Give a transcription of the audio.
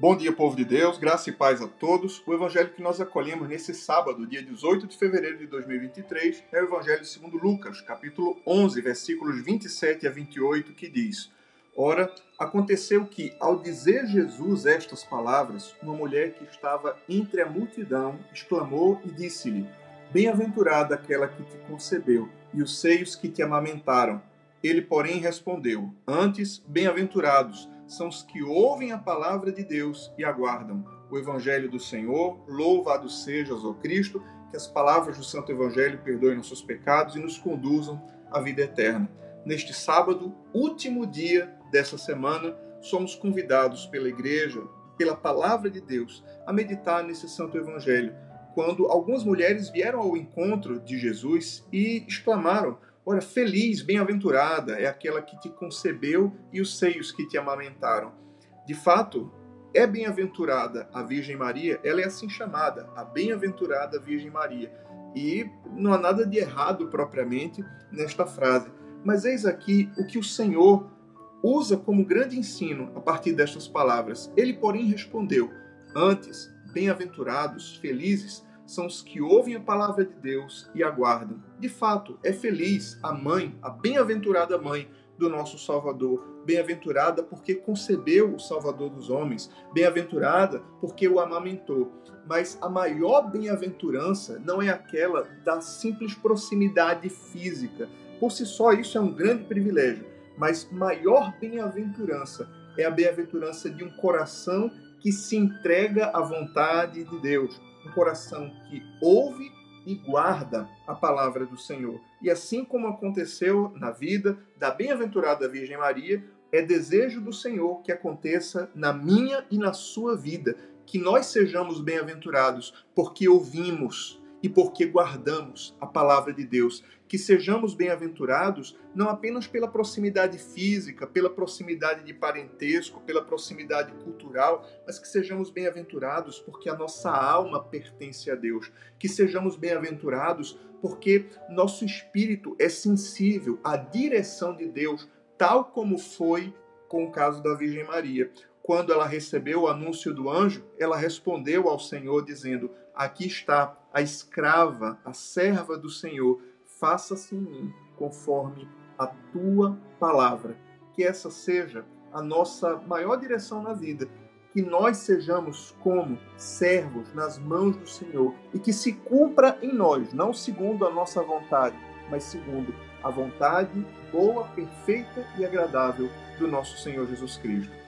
Bom dia, povo de Deus, graça e paz a todos. O evangelho que nós acolhemos nesse sábado, dia 18 de fevereiro de 2023, é o evangelho segundo Lucas, capítulo 11, versículos 27 a 28, que diz: Ora, aconteceu que, ao dizer Jesus estas palavras, uma mulher que estava entre a multidão exclamou e disse-lhe: Bem-aventurada aquela que te concebeu e os seios que te amamentaram. Ele, porém, respondeu: Antes, bem-aventurados são os que ouvem a palavra de Deus e aguardam o Evangelho do Senhor. Louvado sejas, ó Cristo, que as palavras do Santo Evangelho perdoem nossos pecados e nos conduzam à vida eterna. Neste sábado, último dia dessa semana, somos convidados pela Igreja, pela palavra de Deus, a meditar nesse Santo Evangelho. Quando algumas mulheres vieram ao encontro de Jesus e exclamaram: Ora, feliz, bem-aventurada é aquela que te concebeu e os seios que te amamentaram. De fato, é bem-aventurada a Virgem Maria, ela é assim chamada, a bem-aventurada Virgem Maria. E não há nada de errado propriamente nesta frase. Mas eis aqui o que o Senhor usa como grande ensino a partir destas palavras. Ele, porém, respondeu: Antes, bem-aventurados, felizes são os que ouvem a palavra de Deus e aguardam. De fato, é feliz a mãe, a bem-aventurada mãe do nosso Salvador. Bem-aventurada porque concebeu o Salvador dos homens. Bem-aventurada porque o amamentou. Mas a maior bem-aventurança não é aquela da simples proximidade física. Por si só, isso é um grande privilégio. Mas maior bem-aventurança é a bem-aventurança de um coração que se entrega à vontade de Deus um coração que ouve e guarda a palavra do Senhor. E assim como aconteceu na vida da bem-aventurada Virgem Maria, é desejo do Senhor que aconteça na minha e na sua vida, que nós sejamos bem-aventurados porque ouvimos e porque guardamos a palavra de Deus. Que sejamos bem-aventurados não apenas pela proximidade física, pela proximidade de parentesco, pela proximidade cultural, mas que sejamos bem-aventurados porque a nossa alma pertence a Deus. Que sejamos bem-aventurados porque nosso espírito é sensível à direção de Deus, tal como foi com o caso da Virgem Maria quando ela recebeu o anúncio do anjo, ela respondeu ao Senhor, dizendo: Aqui está a escrava, a serva do Senhor, faça-se em mim conforme a tua palavra. Que essa seja a nossa maior direção na vida. Que nós sejamos como servos nas mãos do Senhor e que se cumpra em nós, não segundo a nossa vontade, mas segundo a vontade boa, perfeita e agradável do nosso Senhor Jesus Cristo.